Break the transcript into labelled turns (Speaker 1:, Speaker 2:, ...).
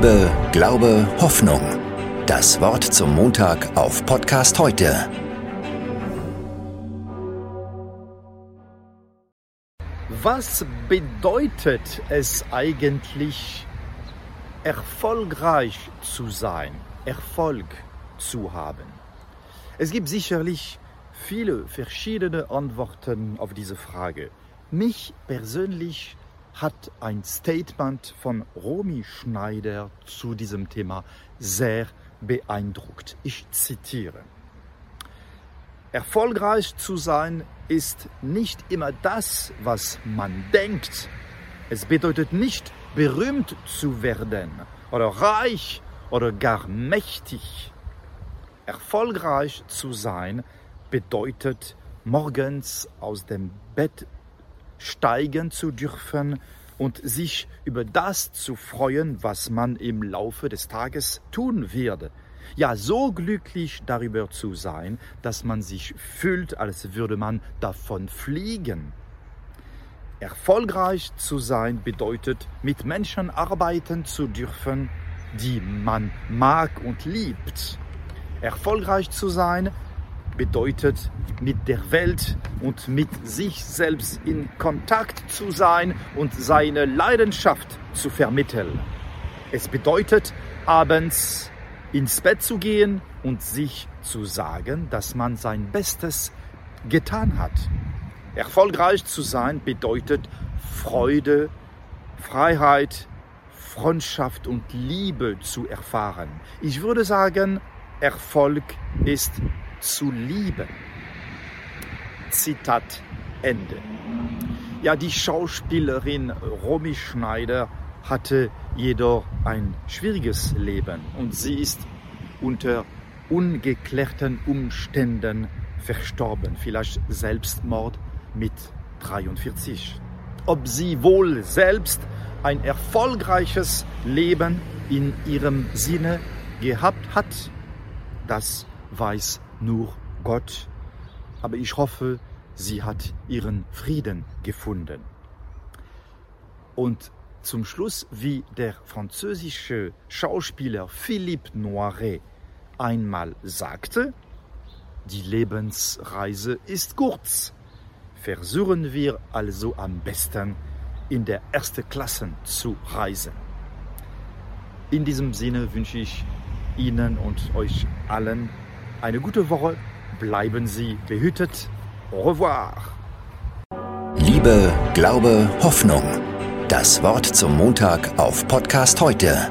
Speaker 1: Liebe, Glaube, Hoffnung. Das Wort zum Montag auf Podcast heute.
Speaker 2: Was bedeutet es eigentlich, erfolgreich zu sein, Erfolg zu haben? Es gibt sicherlich viele verschiedene Antworten auf diese Frage. Mich persönlich hat ein Statement von Romy Schneider zu diesem Thema sehr beeindruckt. Ich zitiere. Erfolgreich zu sein ist nicht immer das, was man denkt. Es bedeutet nicht berühmt zu werden oder reich oder gar mächtig. Erfolgreich zu sein bedeutet morgens aus dem Bett steigen zu dürfen und sich über das zu freuen, was man im Laufe des Tages tun werde. Ja, so glücklich darüber zu sein, dass man sich fühlt, als würde man davon fliegen. Erfolgreich zu sein bedeutet, mit Menschen arbeiten zu dürfen, die man mag und liebt. Erfolgreich zu sein bedeutet, mit der Welt und mit sich selbst in Kontakt zu sein und seine Leidenschaft zu vermitteln. Es bedeutet, abends ins Bett zu gehen und sich zu sagen, dass man sein Bestes getan hat. Erfolgreich zu sein bedeutet Freude, Freiheit, Freundschaft und Liebe zu erfahren. Ich würde sagen, Erfolg ist zu lieben. Zitat Ende. Ja, die Schauspielerin Romy Schneider hatte jedoch ein schwieriges Leben und sie ist unter ungeklärten Umständen verstorben, vielleicht Selbstmord mit 43. Ob sie wohl selbst ein erfolgreiches Leben in ihrem Sinne gehabt hat, das weiß nur Gott. Aber ich hoffe, sie hat ihren Frieden gefunden. Und zum Schluss, wie der französische Schauspieler Philippe Noiret einmal sagte, die Lebensreise ist kurz. Versuchen wir also am besten in der ersten Klasse zu reisen. In diesem Sinne wünsche ich Ihnen und euch allen eine gute Woche. Bleiben Sie behütet. Au revoir.
Speaker 1: Liebe, Glaube, Hoffnung. Das Wort zum Montag auf Podcast heute